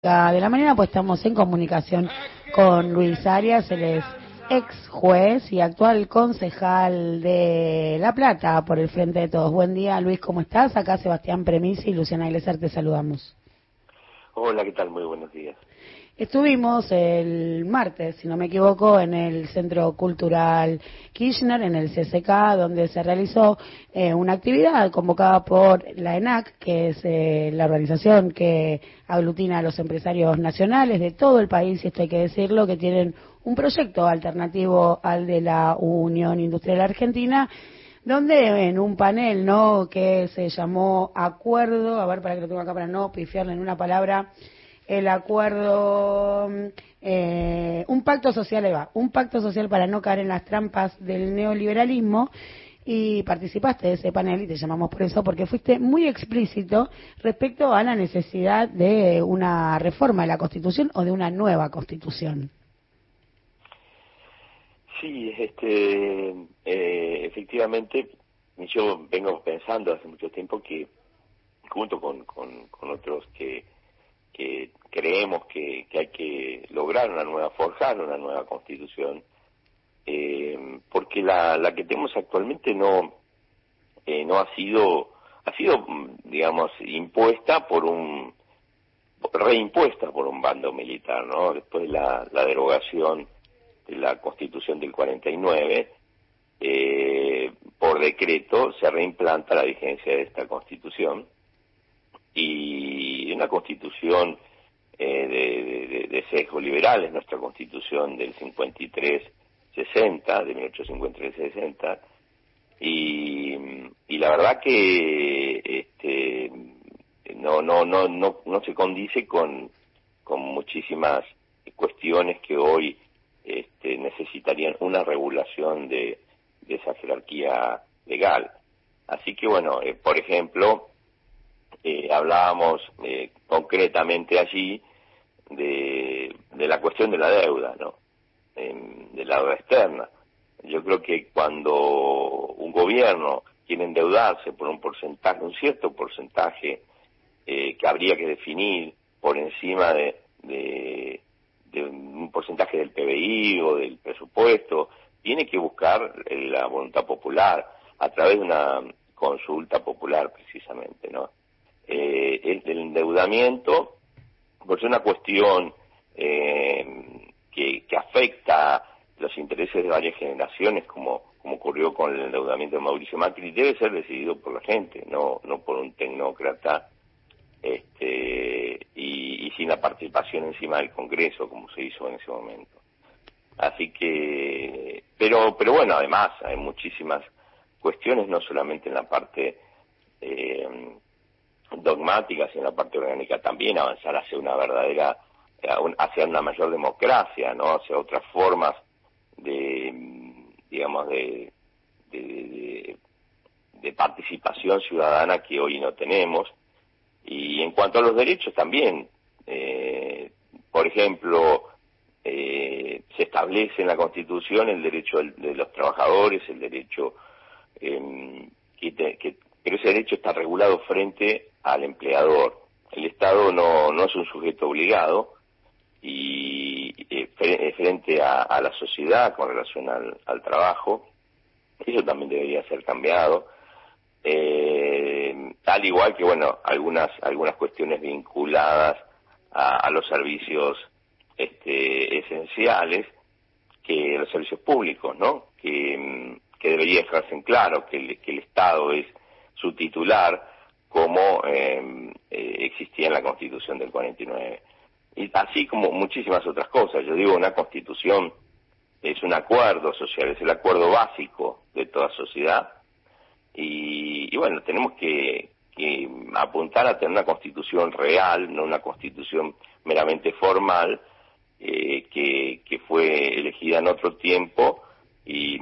de la mañana, pues estamos en comunicación con Luis Arias, él es ex juez y actual concejal de La Plata por el Frente de Todos. Buen día, Luis, ¿cómo estás? Acá Sebastián Premisi y Luciana Iglesias te saludamos. Hola, ¿qué tal? Muy buenos días. Estuvimos el martes, si no me equivoco, en el Centro Cultural Kirchner, en el CCK, donde se realizó eh, una actividad convocada por la ENAC, que es eh, la organización que aglutina a los empresarios nacionales de todo el país, y esto hay que decirlo, que tienen un proyecto alternativo al de la Unión Industrial Argentina, donde en un panel, ¿no?, que se llamó Acuerdo, a ver para que lo tengo acá para no pifiarle en una palabra, el acuerdo, eh, un pacto social, va, un pacto social para no caer en las trampas del neoliberalismo y participaste de ese panel y te llamamos por eso porque fuiste muy explícito respecto a la necesidad de una reforma de la Constitución o de una nueva Constitución. Sí, este, eh, efectivamente, yo vengo pensando hace mucho tiempo que junto con, con otros que que creemos que, hay que lograr una nueva, forjar una nueva constitución, eh, porque la, la que tenemos actualmente no, eh, no ha sido, ha sido, digamos, impuesta por un, reimpuesta por un bando militar, ¿no? Después de la, la derogación de la constitución del 49, eh, por decreto se reimplanta la vigencia de esta constitución y una constitución eh, de, de, sesgo liberal, es nuestra constitución del 53-60, de 1853-60, y, y la verdad que este, no, no, no, no, no se condice con, con muchísimas cuestiones que hoy este, necesitarían una regulación de, de esa jerarquía legal. Así que bueno, eh, por ejemplo, eh, hablábamos eh, concretamente allí de, la cuestión de la deuda, ¿no? de la deuda externa. Yo creo que cuando un gobierno quiere endeudarse por un porcentaje, un cierto porcentaje eh, que habría que definir por encima de, de, de, un porcentaje del PBI o del presupuesto, tiene que buscar la voluntad popular a través de una consulta popular precisamente, ¿no? Eh, el, endeudamiento, pues es una cuestión eh, que, que afecta los intereses de varias generaciones, como, como ocurrió con el endeudamiento de Mauricio Macri, debe ser decidido por la gente, no, no por un tecnócrata este, y, y sin la participación encima del Congreso, como se hizo en ese momento. Así que, pero, pero bueno, además hay muchísimas cuestiones, no solamente en la parte eh, dogmáticas y en la parte orgánica también avanzar hacia una verdadera, eh, hacia una mayor democracia, ¿no? Hacia otras formas de, digamos, de, de, participación ciudadana que hoy no tenemos. Y en cuanto a los derechos también, eh, por ejemplo, eh, se establece en la Constitución el derecho de los trabajadores, el derecho eh, que, que, pero ese derecho está regulado frente al empleador. El Estado no, no es un sujeto obligado y eh, eh, frente a, la sociedad con relación al, trabajo, eso también debería ser cambiado. Eh, al igual que, bueno, algunas, algunas cuestiones vinculadas a, los servicios este, esenciales, que los servicios públicos, ¿no? Que, debería dejarse en claro que el Estado es su titular como eh, eh, existía en la Constitución del 49. Y así como muchísimas otras cosas. Yo digo, una Constitución es un acuerdo social, es el acuerdo básico de toda sociedad. Y, bueno, tenemos que, apuntar a tener una Constitución real, no una Constitución meramente formal, eh, que, que fue elegida en otro tiempo y,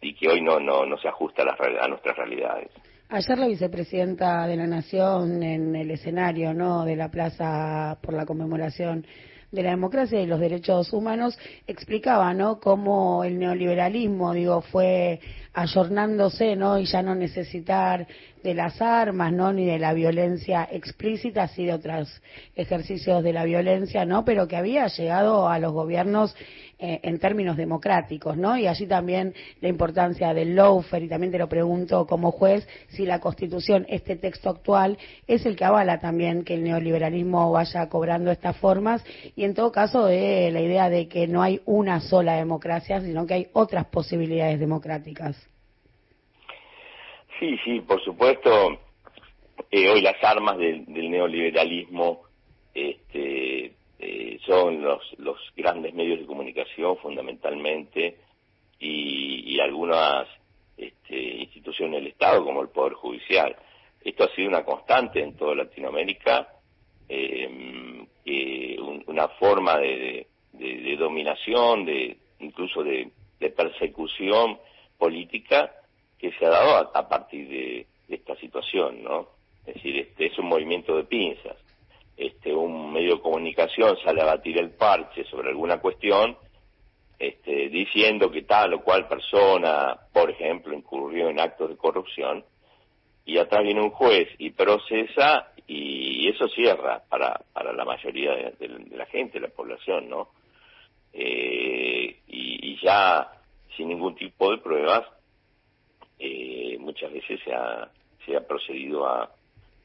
y que hoy no, no, no se ajusta a, las, a nuestras realidades. Ayer la vicepresidenta de la Nación en el escenario, ¿no? De la plaza por la conmemoración de la democracia y los derechos humanos explicaba, ¿no? Cómo el neoliberalismo, digo, fue ayornándose, ¿no? Y ya no necesitar de las armas, ¿no? Ni de la violencia explícita, así de otros ejercicios de la violencia, ¿no? Pero que había llegado a los gobiernos eh, en términos democráticos, ¿no? Y allí también la importancia del lawfare, y también te lo pregunto como juez, si la Constitución, este texto actual, es el que avala también que el neoliberalismo vaya cobrando estas formas, y en todo caso de la idea de que no hay una sola democracia, sino que hay otras posibilidades democráticas. Sí, sí, por supuesto. Eh, hoy las armas del, neoliberalismo este, eh, son los, los grandes medios de comunicación fundamentalmente y, algunas este, instituciones del Estado como el Poder Judicial. Esto ha sido una constante en toda Latinoamérica, em, una forma de, dominación, de incluso de persecución política que se ha dado a, partir de, esta situación, ¿no? Es decir, este es un movimiento de pinzas. Este, un medio de comunicación sale a batir el parche sobre alguna cuestión, este, diciendo que tal o cual persona, por ejemplo, incurrió en actos de corrupción, y atrás viene un juez y procesa y eso cierra para, para la mayoría de, la gente, de la población, ¿no? Eh, y, ya sin ningún tipo de pruebas eh, muchas veces se ha, se ha procedido a,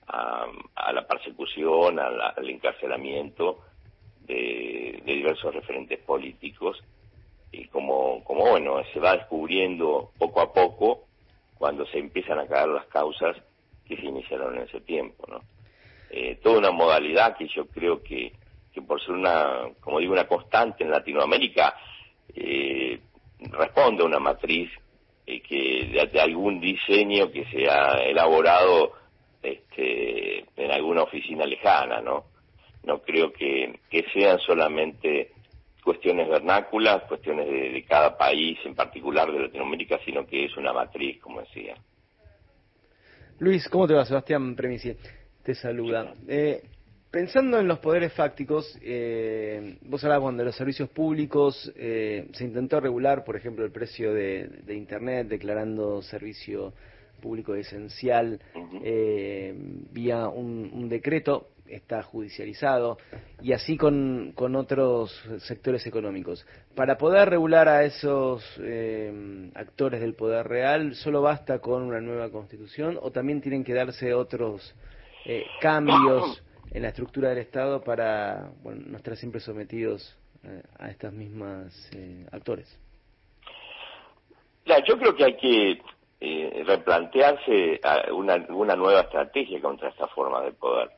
a, la persecución, al encarcelamiento de, diversos referentes políticos y como, como bueno, se va descubriendo poco a poco cuando se empiezan a caer las causas que se iniciaron en ese tiempo, ¿no? Eh, toda una modalidad que yo creo que, que por ser una, como digo, una constante en Latinoamérica, eh, responde a una matriz de, algún diseño que se ha elaborado este, en alguna oficina lejana, ¿no? No creo que, que sean solamente cuestiones vernáculas, cuestiones de, cada país, en particular de Latinoamérica, sino que es una matriz, como decía. Luis, ¿cómo te va? Sebastián Premisi te saluda. Eh, Pensando en los poderes fácticos, eh, vos hablabas cuando de los servicios públicos eh, se intentó regular, por ejemplo, el precio de, Internet, declarando servicio público esencial eh, vía un, decreto, está judicializado, y así con, con otros sectores económicos. Para poder regular a esos actores del poder real, ¿solo basta con una nueva constitución o también tienen que darse otros cambios? En la estructura del Estado para bueno, no estar siempre sometidos eh, a estas mismas eh, actores? yo creo que hay que eh, replantearse una, una, nueva estrategia contra esta forma de poder,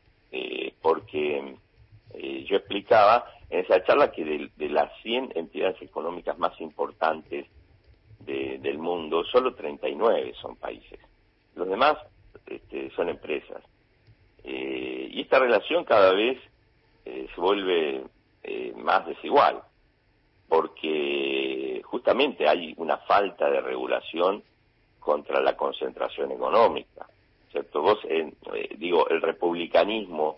porque yo explicaba en esa charla que de, las 100 entidades económicas más importantes del mundo, solo 39 son países. Los demás este, son empresas. Eh, y esta relación cada vez eh, se vuelve eh, más desigual, porque justamente hay una falta de regulación contra la concentración económica. ¿Cierto? Vos, digo, el republicanismo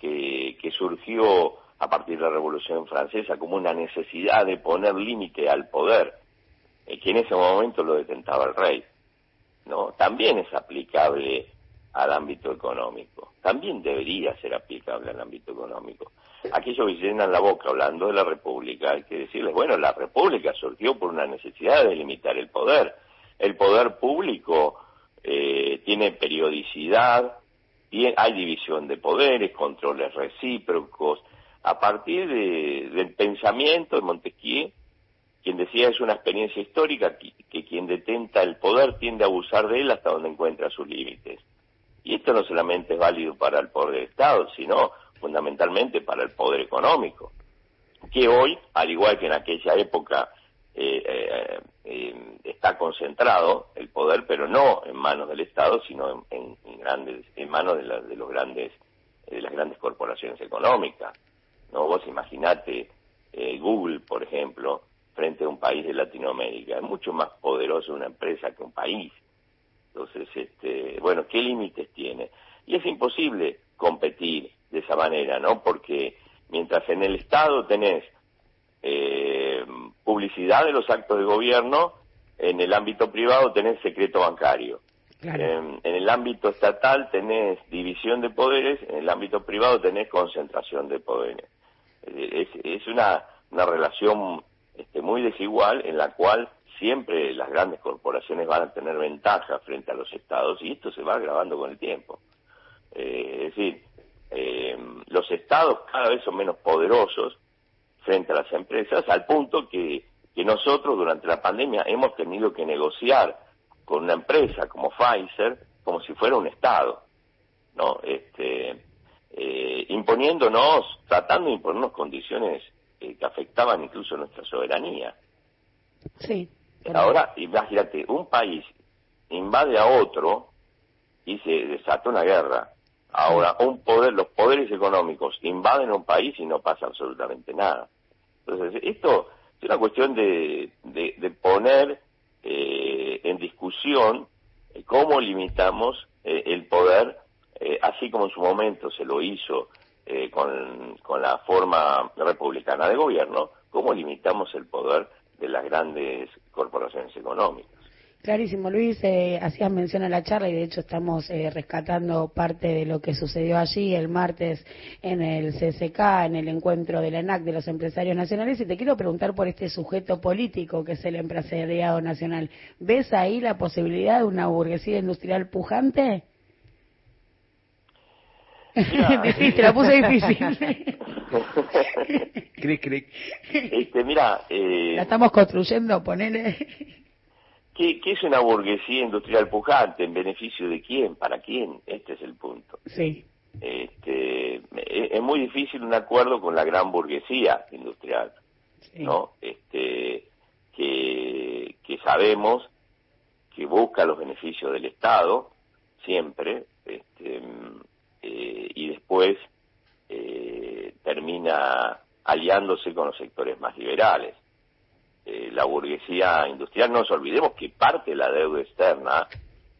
que, que surgió a partir de la Revolución Francesa como una necesidad de poner límite al poder, que en ese momento lo detentaba el rey, ¿no? También es aplicable al ámbito económico. También debería ser aplicable al ámbito económico. Aquellos que llenan la boca hablando de la República, hay que decirles, bueno, la República surgió por una necesidad de limitar el poder. El poder público eh, tiene periodicidad, hay división de poderes, controles recíprocos. A partir del pensamiento de Montesquieu, quien decía es una experiencia histórica que, que quien detenta el poder tiende a abusar de él hasta donde encuentra sus límites. Y esto no solamente es válido para el poder del Estado, sino fundamentalmente para el poder económico, que hoy, al igual que en aquella época, eh, eh, eh, está concentrado el poder, pero no en manos del Estado, sino en, grandes, en manos de, de los grandes, de las grandes corporaciones económicas. No, vos imaginate Google, por ejemplo, frente a un país de Latinoamérica, es mucho más poderoso una empresa que un país Entonces, este, bueno, ¿qué límites? Y es imposible competir de esa manera, ¿no? Porque mientras en el Estado tenés eh, publicidad de los actos de gobierno, en el ámbito privado tenés secreto bancario. En, el ámbito estatal tenés división de poderes, en el ámbito privado tenés concentración de poderes. Es, es una, una relación este, muy desigual en la cual siempre las grandes corporaciones van a tener ventaja frente a los estados y esto se va agravando con el tiempo. Eh, es decir, eh, los estados cada vez son menos poderosos frente a las empresas al punto que, que nosotros durante la pandemia hemos tenido que negociar con una empresa como Pfizer como si fuera un estado, ¿no? Este, eh, imponiéndonos, tratando de imponernos condiciones que afectaban incluso nuestra soberanía. Sí. Ahora, imagínate, un país invade a otro y se desata una guerra. Ahora, un poder, los poderes económicos invaden un país y no pasa absolutamente nada. Entonces, esto es una cuestión de, poner eh, en discusión eh, cómo limitamos eh, el poder, así como en su momento se lo hizo con, con la forma republicana de gobierno, cómo limitamos el poder de las grandes corporaciones económicas. Clarísimo, Luis, eh, hacías mención a la charla y de hecho estamos eh, rescatando parte de lo que sucedió allí el martes en el CCK, en el encuentro de la ENAC de los empresarios nacionales y te quiero preguntar por este sujeto político que es el empresariado nacional. ¿Ves ahí la posibilidad de una burguesía industrial pujante? La puse difícil. Este, mira, eh, la estamos construyendo, ponele. ¿Qué, ¿Qué, es una burguesía industrial pujante? ¿En beneficio de quién? ¿Para quién? Este es el punto. Sí. Este, es, muy difícil un acuerdo con la gran burguesía industrial, ¿no? Este, que, que sabemos que busca los beneficios del Estado siempre, este, eh, y después eh, termina aliándose con los sectores más liberales. Eh, la burguesía industrial, no nos olvidemos que parte de la deuda externa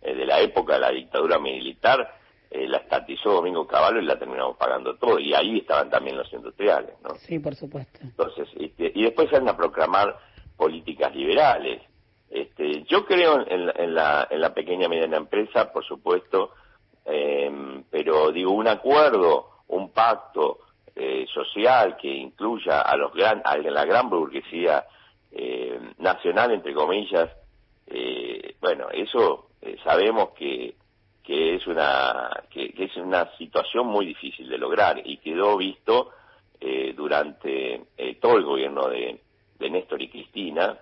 de la época de la dictadura militar la estatizó Domingo Cavallo y la terminamos pagando todo, y ahí estaban también los industriales, ¿no? Sí, por supuesto. Entonces, este, y después salen a proclamar políticas liberales. Este, yo creo en, la, en la pequeña y mediana empresa, por supuesto, eh, pero digo, un acuerdo, un pacto eh, social que incluya a los gran, a la gran burguesía eh, nacional, entre comillas, eh, bueno, eso eh, sabemos que, que es una que, es una situación muy difícil de lograr y quedó visto eh, durante eh, todo el gobierno de, de Néstor y Cristina,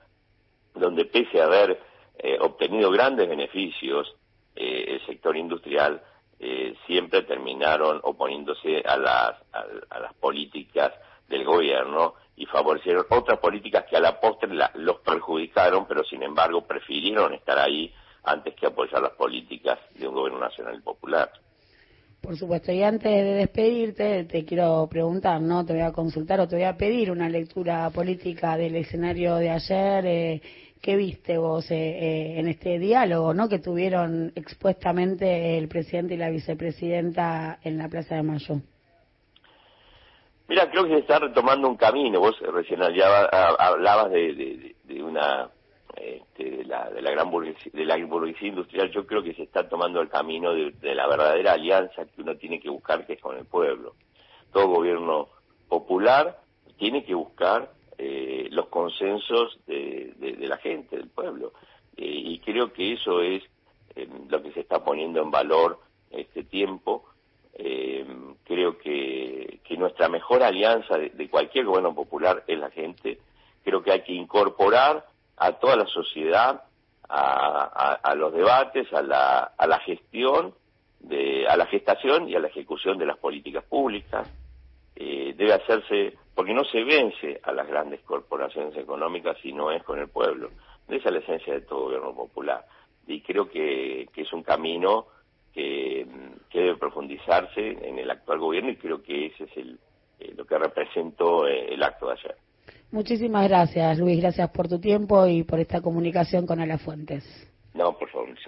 donde pese a haber obtenido grandes beneficios el sector industrial, siempre terminaron oponiéndose a las, a, las políticas del gobierno y favorecieron otras políticas que a la postre los perjudicaron, pero sin embargo prefirieron estar ahí antes que apoyar las políticas de un gobierno nacional y popular. Por supuesto, y antes de despedirte, te quiero preguntar, ¿no? Te voy a consultar o te voy a pedir una lectura política del escenario de ayer. Eh, ¿Qué viste vos eh, eh, en este diálogo ¿no? que tuvieron expuestamente el presidente y la vicepresidenta en la Plaza de Mayo? Mira, creo que se está retomando un camino. Vos recién hablabas de, una este, de, la, de la gran burguesía, de la burguesía industrial. Yo creo que se está tomando el camino de, la verdadera alianza que uno tiene que buscar, que es con el pueblo. Todo gobierno popular tiene que buscar eh, los consensos de, la gente, del pueblo. Eh, y creo que eso es eh, lo que se está poniendo en valor este tiempo. Creo que, nuestra mejor alianza de, cualquier gobierno popular es la gente. Creo que hay que incorporar a toda la sociedad a, los debates, a la, a la gestión, de, a la gestación y a la ejecución de las políticas públicas. debe hacerse porque no se vence a las grandes corporaciones económicas si no es con el pueblo. Esa es la esencia de todo gobierno popular. Y creo que, es un camino que, debe profundizarse en el actual gobierno y creo que ese es el, eh, lo que representó eh, el acto de ayer. Muchísimas gracias, Luis. Gracias por tu tiempo y por esta comunicación con Alafuentes. No, por favor.